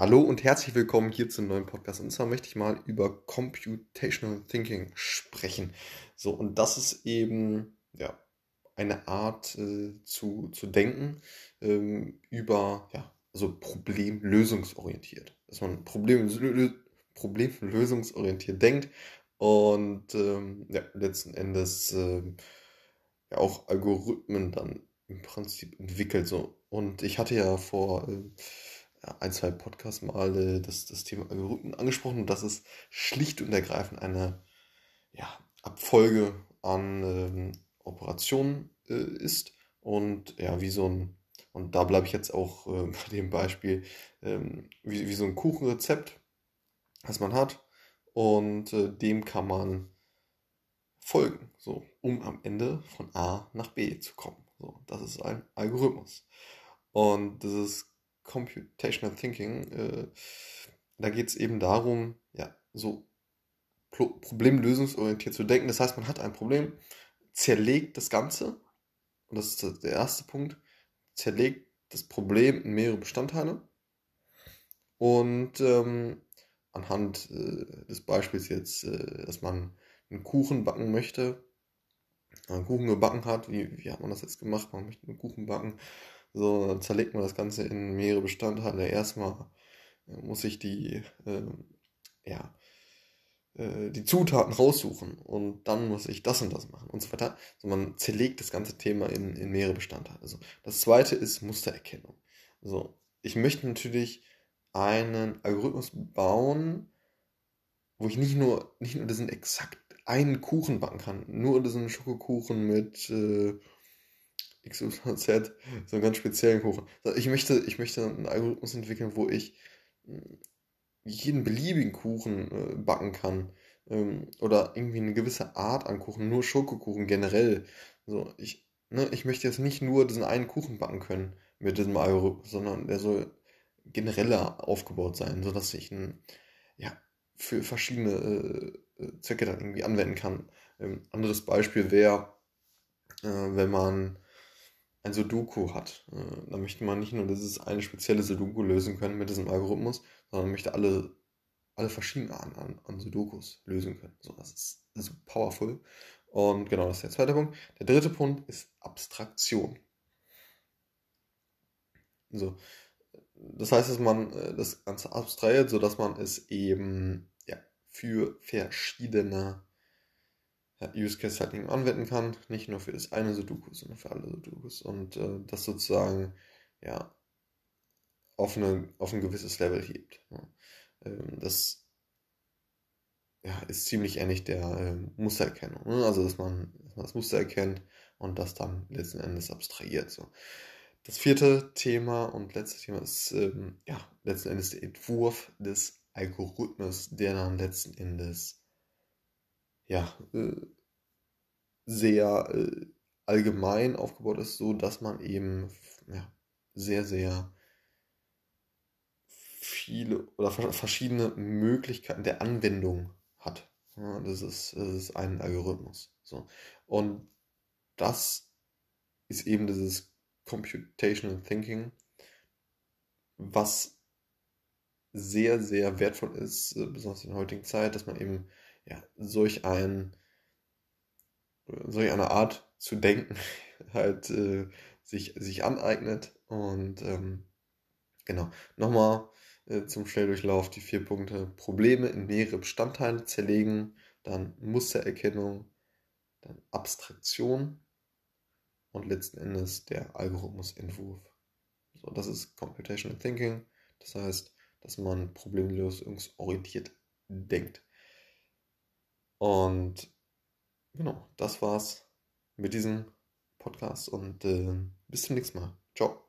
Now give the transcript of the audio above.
Hallo und herzlich willkommen hier zum neuen Podcast. Und zwar möchte ich mal über Computational Thinking sprechen. So, und das ist eben ja, eine Art äh, zu, zu denken ähm, über, ja, also problemlösungsorientiert. Dass man Problem, problemlösungsorientiert denkt und ähm, ja, letzten Endes äh, ja auch Algorithmen dann im Prinzip entwickelt. So. Und ich hatte ja vor. Äh, ein, zwei Podcasts mal äh, das, das Thema Algorithmen angesprochen und das ist schlicht und ergreifend eine ja, Abfolge an ähm, Operationen äh, ist und ja, wie so ein, und da bleibe ich jetzt auch äh, bei dem Beispiel, ähm, wie, wie so ein Kuchenrezept, das man hat und äh, dem kann man folgen, so, um am Ende von A nach B zu kommen. So, das ist ein Algorithmus. Und das ist Computational Thinking, äh, da geht es eben darum, ja, so problemlösungsorientiert zu denken. Das heißt, man hat ein Problem, zerlegt das Ganze, und das ist der erste Punkt, zerlegt das Problem in mehrere Bestandteile und ähm, anhand äh, des Beispiels jetzt, äh, dass man einen Kuchen backen möchte, einen Kuchen gebacken hat, wie, wie hat man das jetzt gemacht? Man möchte einen Kuchen backen so, dann zerlegt man das Ganze in mehrere Bestandteile. Erstmal äh, muss ich die, äh, ja, äh, die Zutaten raussuchen und dann muss ich das und das machen und so weiter. So, man zerlegt das ganze Thema in, in mehrere Bestandteile. Also, das zweite ist Mustererkennung. So, ich möchte natürlich einen Algorithmus bauen, wo ich nicht nur, nicht nur diesen exakt einen Kuchen backen kann, nur diesen Schokokuchen mit äh, XYZ, so einen ganz speziellen Kuchen. Ich möchte, ich möchte einen Algorithmus entwickeln, wo ich hm, jeden beliebigen Kuchen äh, backen kann. Ähm, oder irgendwie eine gewisse Art an Kuchen, nur Schokokuchen generell. So, ich, ne, ich möchte jetzt nicht nur diesen einen Kuchen backen können mit diesem Algorithmus, sondern der soll genereller aufgebaut sein, sodass ich ihn ja, für verschiedene äh, äh, Zwecke dann irgendwie anwenden kann. Ähm, anderes Beispiel wäre, äh, wenn man ein Sudoku hat. Äh, da möchte man nicht nur dieses eine spezielle Sudoku lösen können mit diesem Algorithmus, sondern möchte alle, alle verschiedenen Arten an, an Sudokus lösen können. So, das ist, so powerful. Und genau, das ist der zweite Punkt. Der dritte Punkt ist Abstraktion. So, das heißt, dass man äh, das Ganze abstrahiert, sodass man es eben ja, für verschiedene Use Case halt eben anwenden kann. Nicht nur für das eine Sudoku, sondern für alle Sudokus. Und äh, das sozusagen, ja, auf, eine, auf ein gewisses Level hebt. Ja. Ähm, das ja, ist ziemlich ähnlich der äh, Mustererkennung. Ne? Also, dass man, dass man das Muster erkennt und das dann letzten Endes abstrahiert. So. Das vierte Thema und letzte Thema ist ähm, ja, letzten Endes der Entwurf des Algorithmus, der dann letzten Endes ja, äh, sehr äh, allgemein aufgebaut ist, so dass man eben ja, sehr, sehr viele oder verschiedene Möglichkeiten der Anwendung hat. Das, ist, das ist ein Algorithmus. So. Und das ist eben dieses Computational Thinking, was sehr, sehr wertvoll ist, äh, besonders in der heutigen Zeit, dass man eben ja, solch ein solch eine Art zu denken halt äh, sich, sich aneignet. Und ähm, genau, nochmal äh, zum Schnelldurchlauf die vier Punkte. Probleme in mehrere Bestandteile zerlegen, dann Mustererkennung, dann Abstraktion und letzten Endes der Algorithmusentwurf. So, das ist Computational Thinking. Das heißt, dass man problemlösungsorientiert denkt. Und genau, das war's mit diesem Podcast und äh, bis zum nächsten Mal. Ciao.